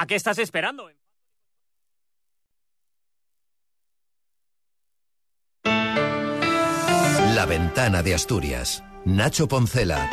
¿A qué estás esperando? La ventana de Asturias. Nacho Poncela.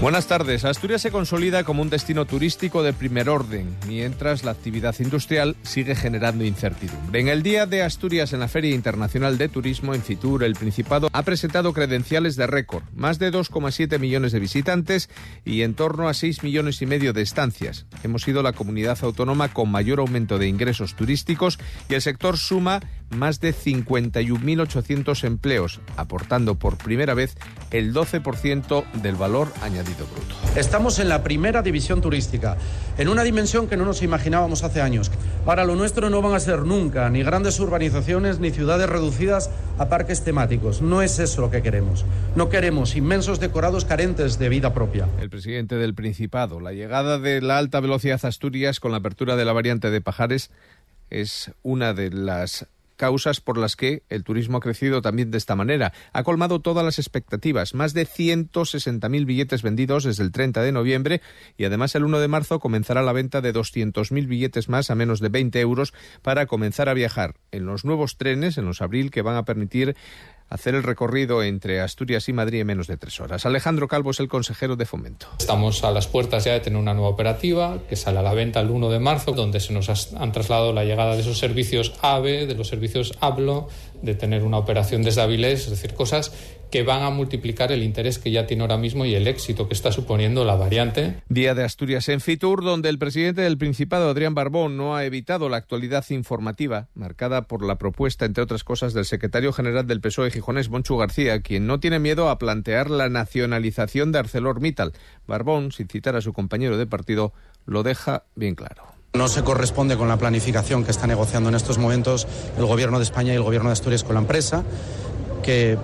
Buenas tardes. Asturias se consolida como un destino turístico de primer orden, mientras la actividad industrial sigue generando incertidumbre. En el Día de Asturias en la Feria Internacional de Turismo en Fitur, el Principado ha presentado credenciales de récord, más de 2,7 millones de visitantes y en torno a 6 millones y medio de estancias. Hemos sido la comunidad autónoma con mayor aumento de ingresos turísticos y el sector suma más de 51.800 empleos, aportando por primera vez el 12% del valor añadido bruto. Estamos en la primera división turística, en una dimensión que no nos imaginábamos hace años. Ahora, lo nuestro no van a ser nunca ni grandes urbanizaciones ni ciudades reducidas a parques temáticos. No es eso lo que queremos. No queremos inmensos decorados carentes de vida propia. El presidente del Principado, la llegada de la alta velocidad a Asturias con la apertura de la variante de Pajares es una de las causas por las que el turismo ha crecido también de esta manera. Ha colmado todas las expectativas, más de 160.000 billetes vendidos desde el 30 de noviembre y además el 1 de marzo comenzará la venta de 200.000 billetes más a menos de 20 euros para comenzar a viajar en los nuevos trenes, en los abril, que van a permitir hacer el recorrido entre Asturias y Madrid en menos de tres horas. Alejandro Calvo es el consejero de Fomento. Estamos a las puertas ya de tener una nueva operativa que sale a la venta el 1 de marzo, donde se nos han trasladado la llegada de esos servicios AVE, de los servicios ABLO, de tener una operación desde Avilés, es decir, cosas que van a multiplicar el interés que ya tiene ahora mismo y el éxito que está suponiendo la variante. Día de Asturias en Fitur, donde el presidente del Principado, Adrián Barbón, no ha evitado la actualidad informativa, marcada por la propuesta, entre otras cosas, del secretario general del PSOE Gijonés, Bonchu García, quien no tiene miedo a plantear la nacionalización de ArcelorMittal. Barbón, sin citar a su compañero de partido, lo deja bien claro. No se corresponde con la planificación que está negociando en estos momentos el Gobierno de España y el Gobierno de Asturias con la empresa, que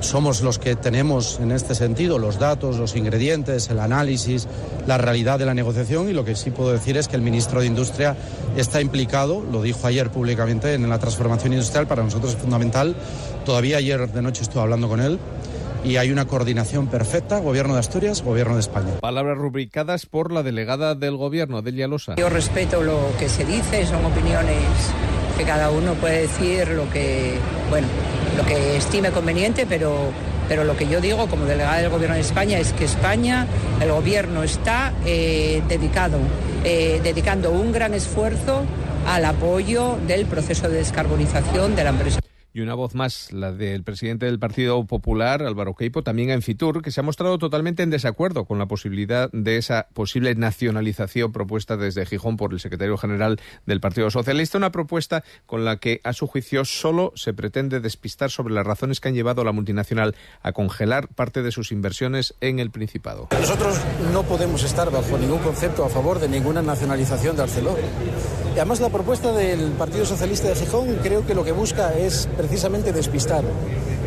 somos los que tenemos en este sentido los datos, los ingredientes, el análisis, la realidad de la negociación y lo que sí puedo decir es que el ministro de Industria está implicado, lo dijo ayer públicamente, en la transformación industrial. Para nosotros es fundamental. Todavía ayer de noche estuve hablando con él y hay una coordinación perfecta, Gobierno de Asturias, Gobierno de España. Palabras rubricadas por la delegada del Gobierno, Delia Losa. Yo respeto lo que se dice, son opiniones que cada uno puede decir lo que, bueno, lo que estime conveniente, pero, pero lo que yo digo como delegada del Gobierno de España es que España, el Gobierno está eh, dedicado, eh, dedicando un gran esfuerzo al apoyo del proceso de descarbonización de la empresa. Y una voz más, la del presidente del Partido Popular, Álvaro Queipo, también en Fitur, que se ha mostrado totalmente en desacuerdo con la posibilidad de esa posible nacionalización propuesta desde Gijón por el secretario general del Partido Socialista, una propuesta con la que, a su juicio, solo se pretende despistar sobre las razones que han llevado a la multinacional a congelar parte de sus inversiones en el Principado. Nosotros no podemos estar bajo ningún concepto a favor de ninguna nacionalización de Arcelor. Además la propuesta del Partido Socialista de Gijón creo que lo que busca es precisamente despistar.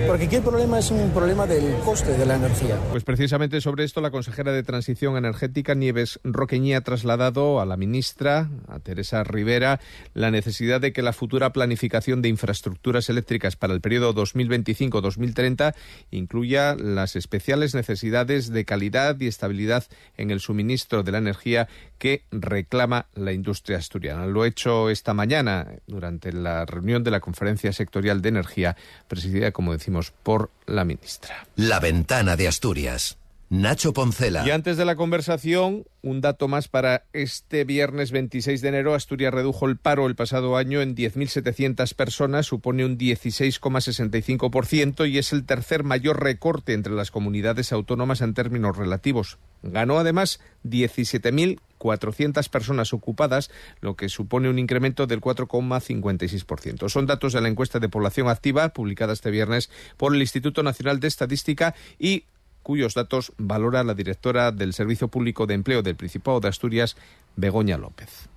Porque aquí el problema es un problema del coste de la energía. Pues precisamente sobre esto la consejera de Transición Energética Nieves Roqueñi ha trasladado a la ministra, a Teresa Rivera, la necesidad de que la futura planificación de infraestructuras eléctricas para el periodo 2025-2030 incluya las especiales necesidades de calidad y estabilidad en el suministro de la energía que reclama la industria asturiana. Lo he hecho esta mañana durante la reunión de la Conferencia Sectorial de Energía, presidida, como decimos, por la ministra. La ventana de Asturias. Nacho Poncela. Y antes de la conversación, un dato más para este viernes 26 de enero. Asturias redujo el paro el pasado año en 10.700 personas, supone un 16,65% y es el tercer mayor recorte entre las comunidades autónomas en términos relativos. Ganó además 17.400 personas ocupadas, lo que supone un incremento del 4,56%. Son datos de la encuesta de población activa publicada este viernes por el Instituto Nacional de Estadística y cuyos datos valora la directora del Servicio Público de Empleo del Principado de Asturias, Begoña López.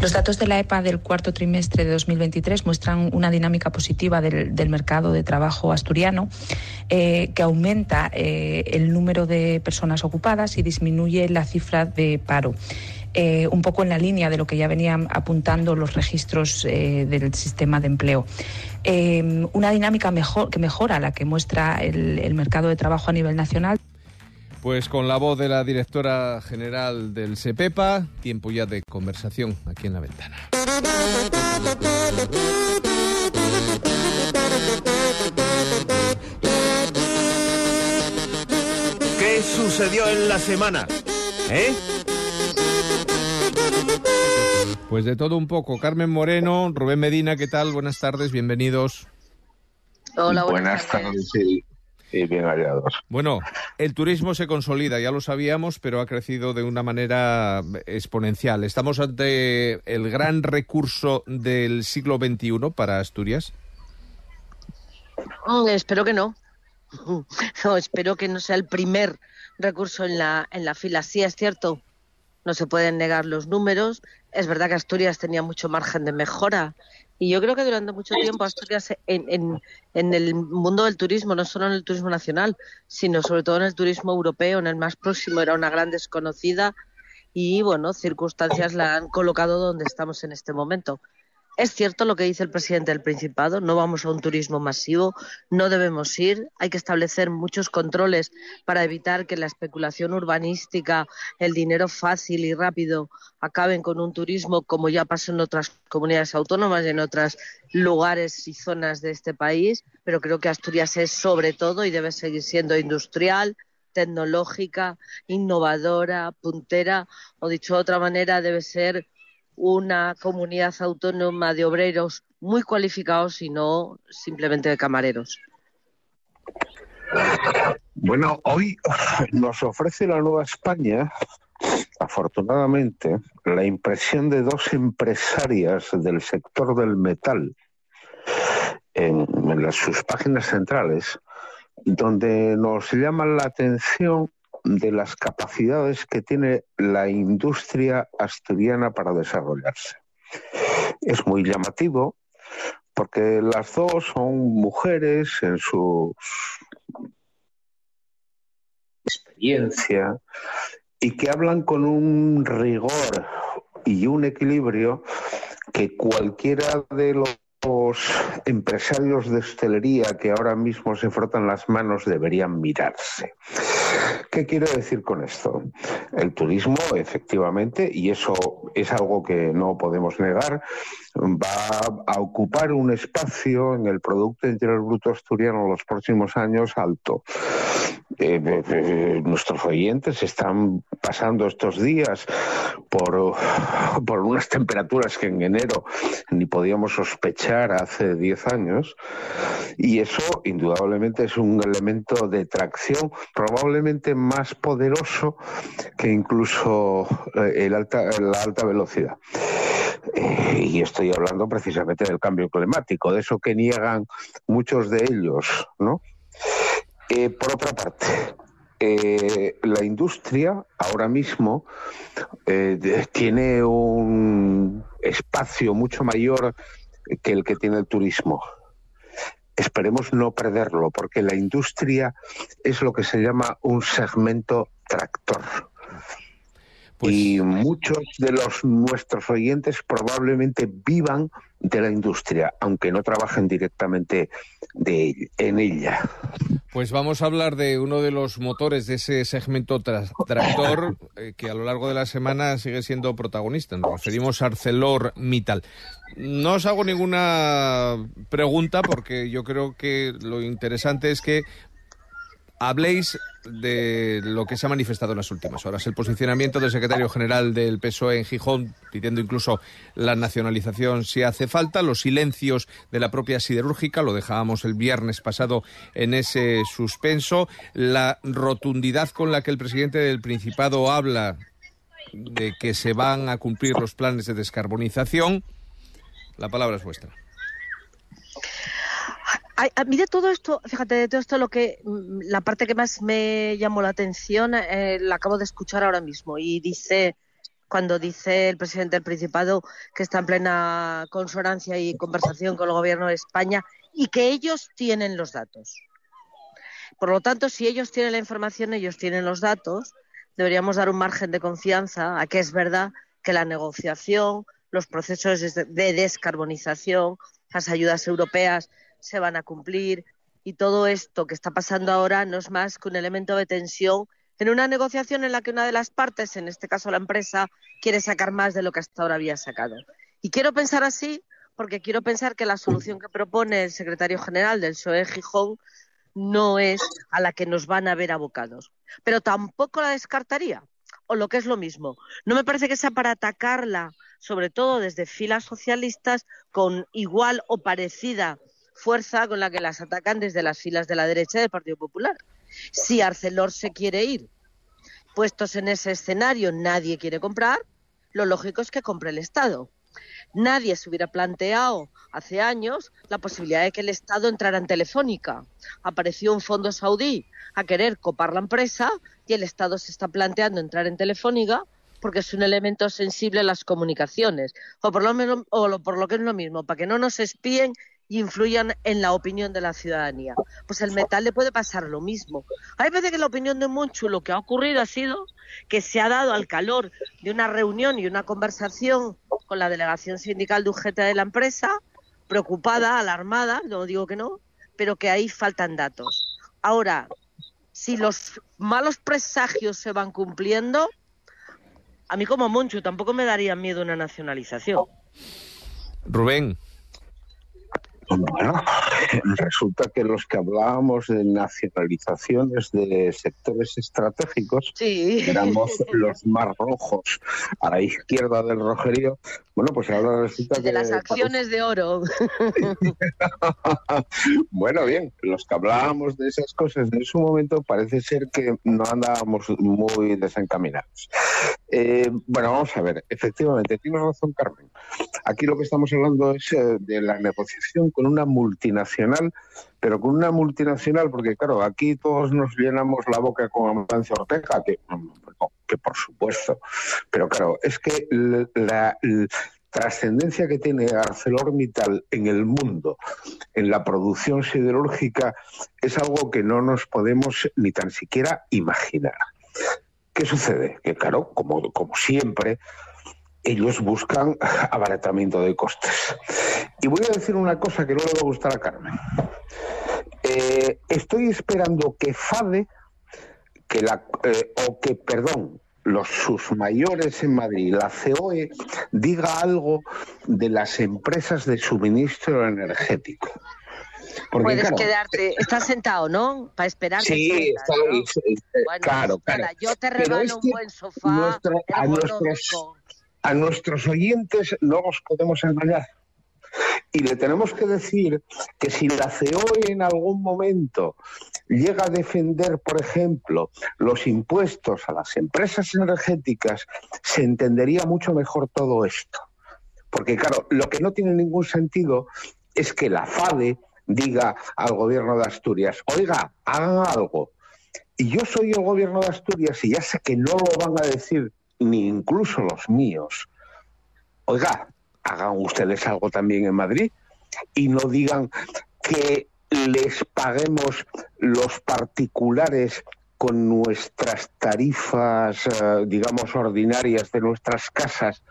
Los datos de la EPA del cuarto trimestre de 2023 muestran una dinámica positiva del, mercado de trabajo asturiano, eh, que aumenta eh, el número de personas ocupadas y disminuye la cifra de paro. Eh, un poco en la línea de lo que ya venían apuntando los registros eh, del sistema de empleo. Eh, una dinámica mejor, que mejora la que muestra el, el mercado de trabajo a nivel nacional. Pues con la voz de la directora general del SEPEPA, tiempo ya de conversación aquí en la ventana. ¿Qué sucedió en la semana? ¿Eh? Pues de todo un poco. Carmen Moreno, Rubén Medina, ¿qué tal? Buenas tardes, bienvenidos. Hola, buenas, tardes. y, bien hallados. Bueno, el turismo se consolida, ya lo sabíamos, pero ha crecido de una manera exponencial. ¿Estamos ante el gran recurso del siglo XXI para Asturias? Mm, espero que no. No, espero que no sea el primer recurso en la, en la fila. Sí, es cierto, no se pueden negar los números. Es verdad que Asturias tenía mucho margen de mejora. Y yo creo que durante mucho tiempo Asturias en, en, el mundo del turismo, no solo en el turismo nacional, sino sobre todo en el turismo europeo, en el más próximo, era una gran desconocida y, bueno, circunstancias la han colocado donde estamos en este momento. Es cierto lo que dice el presidente del Principado, no vamos a un turismo masivo, no debemos ir, hay que establecer muchos controles para evitar que la especulación urbanística, el dinero fácil y rápido acaben con un turismo como ya pasó en otras comunidades autónomas y en otros lugares y zonas de este país, pero creo que Asturias es sobre todo y debe seguir siendo industrial, tecnológica, innovadora, puntera, o dicho de otra manera, debe ser una comunidad autónoma de obreros muy cualificados y no simplemente de camareros. Bueno, hoy nos ofrece la Nueva España, afortunadamente, la impresión de dos empresarias del sector del metal en, sus páginas centrales, donde nos llaman la atención de las capacidades que tiene la industria asturiana para desarrollarse. Es muy llamativo porque las dos son mujeres en su experiencia y que hablan con un rigor y un equilibrio que cualquiera de los empresarios de hostelería que ahora mismo se frotan las manos deberían mirarse. ¿Qué quiero decir con esto? El turismo, efectivamente, y eso es algo que no podemos negar, va a ocupar un espacio en el Producto Interior Bruto asturiano en los próximos años alto. Eh, eh, eh, nuestros oyentes están pasando estos días por, por unas temperaturas que en enero ni podíamos sospechar hace 10 años y eso indudablemente es un elemento de tracción probablemente más poderoso que incluso alta, la alta velocidad. y estoy hablando precisamente del cambio climático, de eso que niegan muchos de ellos, ¿no? Eh, por otra parte, eh, la industria ahora mismo eh, tiene un espacio mucho mayor que el que tiene el turismo. Esperemos no perderlo, porque la industria es lo que se llama un segmento tractor. Pues y muchos de los nuestros oyentes probablemente vivan de la industria, aunque no trabajen directamente de, en ella. Pues vamos a hablar de uno de los motores de ese segmento tractor eh, que a lo largo de la semana sigue siendo protagonista. Nos referimos a ArcelorMittal. No os hago ninguna pregunta porque yo creo que lo interesante es que habléis de lo que se ha manifestado en las últimas horas. El posicionamiento del secretario general del PSOE en Gijón, pidiendo incluso la nacionalización si hace falta, los silencios de la propia siderúrgica, lo dejábamos el viernes pasado en ese suspenso, la rotundidad con la que el presidente del Principado habla de que se van a cumplir los planes de descarbonización. La palabra es vuestra a, mí de todo esto, fíjate, de todo esto lo que mm, la parte que más me llamó la atención eh, la acabo de escuchar ahora mismo y dice cuando dice el presidente del Principado que está en plena consonancia y conversación con el gobierno de España y que ellos tienen los datos. Por lo tanto, si ellos tienen la información, ellos tienen los datos, deberíamos dar un margen de confianza a que es verdad que la negociación, los procesos de descarbonización, las ayudas europeas se van a cumplir y todo esto que está pasando ahora no es más que un elemento de tensión en una negociación en la que una de las partes, en este caso la empresa, quiere sacar más de lo que hasta ahora había sacado. Y quiero pensar así porque quiero pensar que la solución que propone el secretario general del PSOE Gijón no es a la que nos van a ver abocados. Pero tampoco la descartaría, o lo que es lo mismo. No me parece que sea para atacarla, sobre todo desde filas socialistas, con igual o parecida fuerza con la que las atacan desde las filas de la derecha del Partido Popular. Si Arcelor se quiere ir, puestos en ese escenario nadie quiere comprar, lo lógico es que compre el Estado. Nadie se hubiera planteado hace años la posibilidad de que el Estado entrara en Telefónica. Apareció un fondo saudí a querer copar la empresa y el Estado se está planteando entrar en Telefónica porque es un elemento sensible a las comunicaciones, o por lo, menos, o por lo que es lo mismo, para que no nos espíen y influyan en la opinión de la ciudadanía. Pues el metal le puede pasar lo mismo. Hay veces que la opinión de Monchu lo que ha ocurrido ha sido que se ha dado al calor de una reunión y una conversación con la delegación sindical de UGT de la empresa, preocupada, alarmada, no digo que no, pero que ahí faltan datos. Ahora, si los malos presagios se van cumpliendo, a mí como Monchu tampoco me daría miedo una nacionalización. Rubén. Bueno, resulta que los que hablábamos de nacionalizaciones de sectores estratégicos éramos los más rojos a la izquierda del rojerío. Bueno, pues ahora resulta de que... las acciones de oro. bueno, bien, los que hablábamos de esas cosas en su momento parece ser que no andábamos muy desencaminados. Eh, bueno, vamos a ver, efectivamente, tienes razón, Carmen. Aquí lo que estamos hablando es eh, de la negociación con una multinacional, pero con una multinacional, porque claro, aquí todos nos llenamos la boca con Amancio Ortega, que, que por supuesto, pero claro, es que la, trascendencia que tiene ArcelorMittal en el mundo, en la producción siderúrgica, es algo que no nos podemos ni tan siquiera imaginar. ¿Qué sucede? Que claro, como, como siempre, ellos buscan abaratamiento de costes. Y voy a decir una cosa que no le va a gustar a Carmen. Eh, estoy esperando que FADE, que la, eh, o que, perdón, los sus mayores en Madrid, la COE, diga algo de las empresas de suministro energético. Puedes quedarte, estás sentado, ¿no? Para esperar. Sí, está, claro, claro. Yo te regalo un buen sofá. a nuestros a nuestros oyentes no los podemos engañar. Y le tenemos que decir que si la COE en algún momento llega a defender, por ejemplo, los impuestos a las empresas energéticas, se entendería mucho mejor todo esto. Porque, claro, lo que no tiene ningún sentido es que la FADE diga al gobierno de Asturias, oiga, hagan algo. Y yo soy el gobierno de Asturias y ya sé que no lo van a decir ni incluso los míos, oiga, hagan ustedes algo también en Madrid y no digan que les paguemos los particulares con nuestras tarifas, eh, digamos, ordinarias de nuestras casas,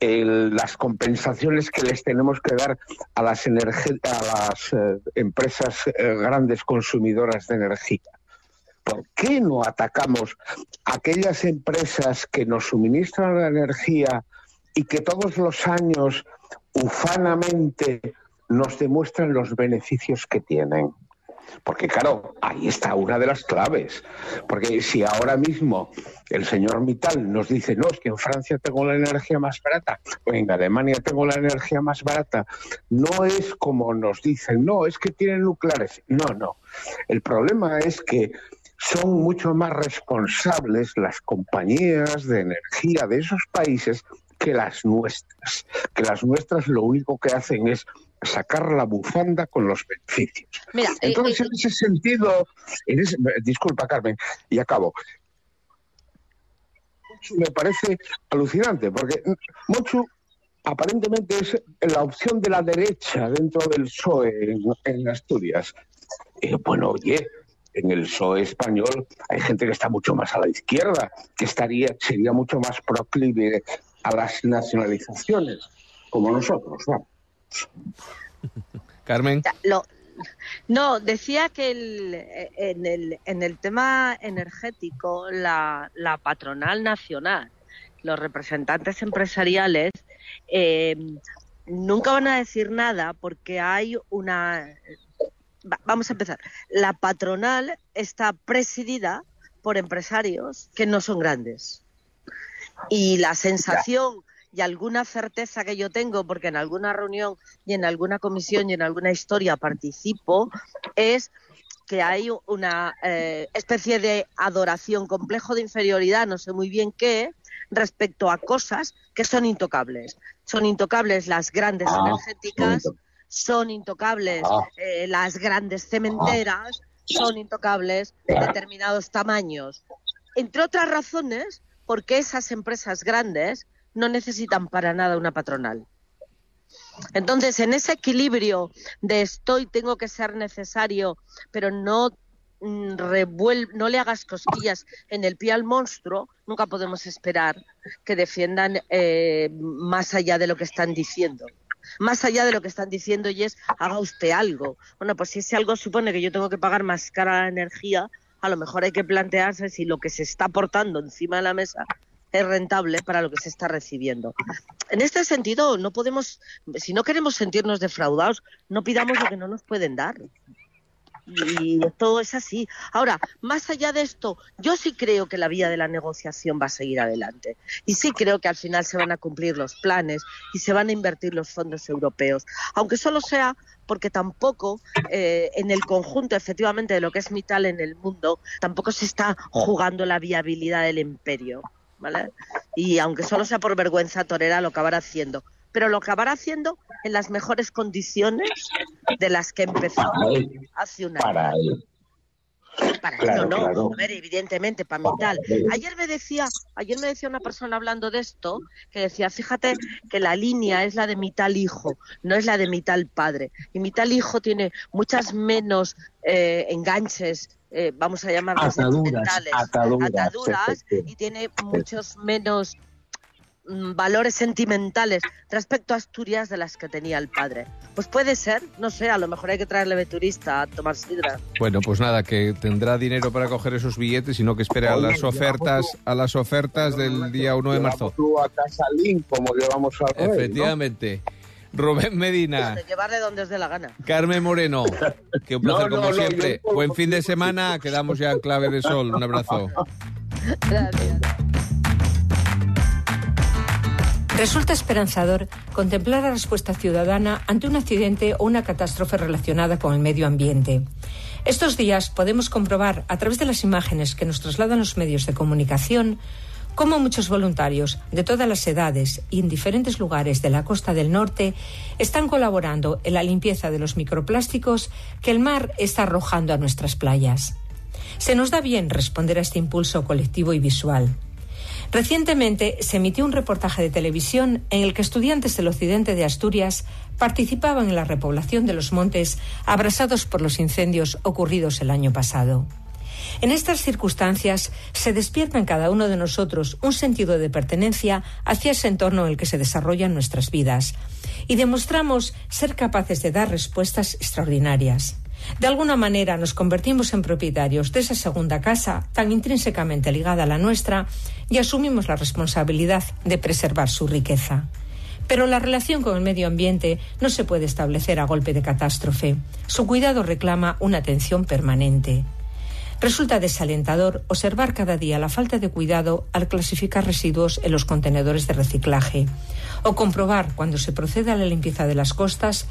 las compensaciones que les tenemos que dar a las, a las eh, empresas eh, grandes consumidoras de energía. ¿por qué no atacamos aquellas empresas que nos suministran la energía y que todos los años ufanamente nos demuestran los beneficios que tienen? Porque claro, ahí está una de las claves. Porque si ahora mismo el señor Mittal nos dice, no, es que en Francia tengo la energía más barata, o en Alemania tengo la energía más barata, no es como nos dicen, no, es que tienen nucleares. No, no. El problema es que son mucho más responsables las compañías de energía de esos países que las nuestras. Que las nuestras lo único que hacen es sacar la bufanda con los beneficios. Mira, eh, Entonces, eh, en ese sentido, disculpa Carmen, y acabo. Me parece alucinante, porque Mochu aparentemente es la opción de la derecha dentro del PSOE en, Asturias. Eh, bueno, oye, en el PSOE español hay gente que está mucho más a la izquierda, que estaría, sería mucho más proclive a las nacionalizaciones, como nosotros, Carmen. Lo, No, decía que el, en, el, en el tema energético, la, la patronal nacional, los representantes empresariales, eh, nunca van a decir nada porque hay una... Vamos a empezar. La patronal está presidida por empresarios que no son grandes. Y la sensación y alguna certeza que yo tengo, porque en alguna reunión y en alguna comisión y en alguna historia participo, es que hay una eh, especie de adoración, complejo de inferioridad, no sé muy bien qué, respecto a cosas que son intocables. Son intocables las grandes ah, energéticas, son intocables ah. eh, las grandes cementeras, son intocables determinados tamaños. Entre otras razones, porque esas empresas grandes no necesitan para nada una patronal. Entonces, en ese equilibrio de estoy, tengo que ser necesario, pero no mm, no le hagas cosquillas en el pie al monstruo, nunca podemos esperar que defiendan eh, más allá de lo que están diciendo. Más allá de lo que están diciendo y es haga usted algo. Bueno, pues si ese algo supone que yo tengo que pagar más cara la energía, a lo mejor hay que plantearse si lo que se está aportando encima de la mesa es rentable para lo que se está recibiendo. En este sentido, no podemos, si no queremos sentirnos defraudados, no pidamos lo que no nos pueden dar. Y todo es así. Ahora, más allá de esto, yo sí creo que la vía de la negociación va a seguir adelante. Y sí creo que al final se van a cumplir los planes y se van a invertir los fondos europeos. Aunque solo sea porque tampoco eh, en el conjunto, efectivamente, de lo que es Mital en el mundo, tampoco se está jugando la viabilidad del imperio. ¿Vale? Y aunque solo sea por vergüenza torera, lo acabará haciendo. Pero lo acabará haciendo en las mejores condiciones de las que empezó hace un año. Para él. Para claro, no. A ver, evidentemente, para mí tal. Ayer me decía, ayer me decía una persona hablando de esto, que decía, fíjate que la línea es la de mi tal hijo, no es la de mi tal padre. Y mi tal hijo tiene muchas menos eh, enganches eh, vamos a llamarlas ataduras, ataduras, y tiene muchos menos valores sentimentales respecto a Asturias de las que tenía el padre. Pues puede ser, no sé, a lo mejor hay que traerle de turista a tomar sidra. Bueno, pues nada, que tendrá dinero para coger esos billetes y no que espere a las ofertas, a las ofertas del día 1 de marzo. a Casalín, como llevamos a Efectivamente. Rubén Medina. Llevarle donde os dé la gana. Carmen Moreno, que un placer como siempre. Buen fin de semana, quedamos ya en clave de sol. Un abrazo. Gracias. Resulta esperanzador contemplar la respuesta ciudadana ante un accidente o una catástrofe relacionada con el medio ambiente. Estos días podemos comprobar, a través de las imágenes que nos trasladan los medios de comunicación, cómo muchos voluntarios de todas las edades y en diferentes lugares de la costa del norte están colaborando en la limpieza de los microplásticos que el mar está arrojando a nuestras playas. Se nos da bien responder a este impulso colectivo y visual. Recientemente se emitió un reportaje de televisión en el que estudiantes del occidente de Asturias participaban en la repoblación de los montes abrasados por los incendios ocurridos el año pasado. En estas circunstancias se despierta en cada uno de nosotros un sentido de pertenencia hacia ese entorno en el que se desarrollan nuestras vidas y demostramos ser capaces de dar respuestas extraordinarias. De alguna manera nos convertimos en propietarios de esa segunda casa tan intrínsecamente ligada a la nuestra y asumimos la responsabilidad de preservar su riqueza. Pero la relación con el medio ambiente no se puede establecer a golpe de catástrofe. Su cuidado reclama una atención permanente. Resulta desalentador observar cada día la falta de cuidado al clasificar residuos en los contenedores de reciclaje o comprobar cuando se procede a la limpieza de las costas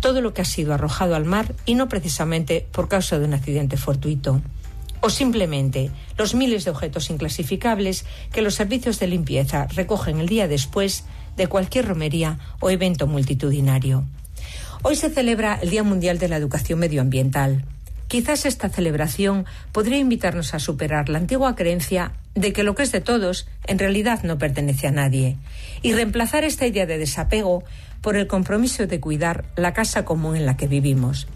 todo lo que ha sido arrojado al mar y no precisamente por causa de un accidente fortuito. O simplemente los miles de objetos inclasificables que los servicios de limpieza recogen el día después de cualquier romería o evento multitudinario. Hoy se celebra el Día Mundial de la Educación Medioambiental. Quizás esta celebración podría invitarnos a superar la antigua creencia de que lo que es de todos en realidad no pertenece a nadie y reemplazar esta idea de desapego por el compromiso de cuidar la casa común en la que vivimos.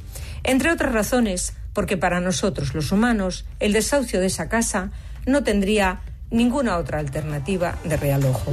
Entre otras razones, porque para nosotros los humanos el desahucio de esa casa no tendría ninguna otra alternativa de real ojo.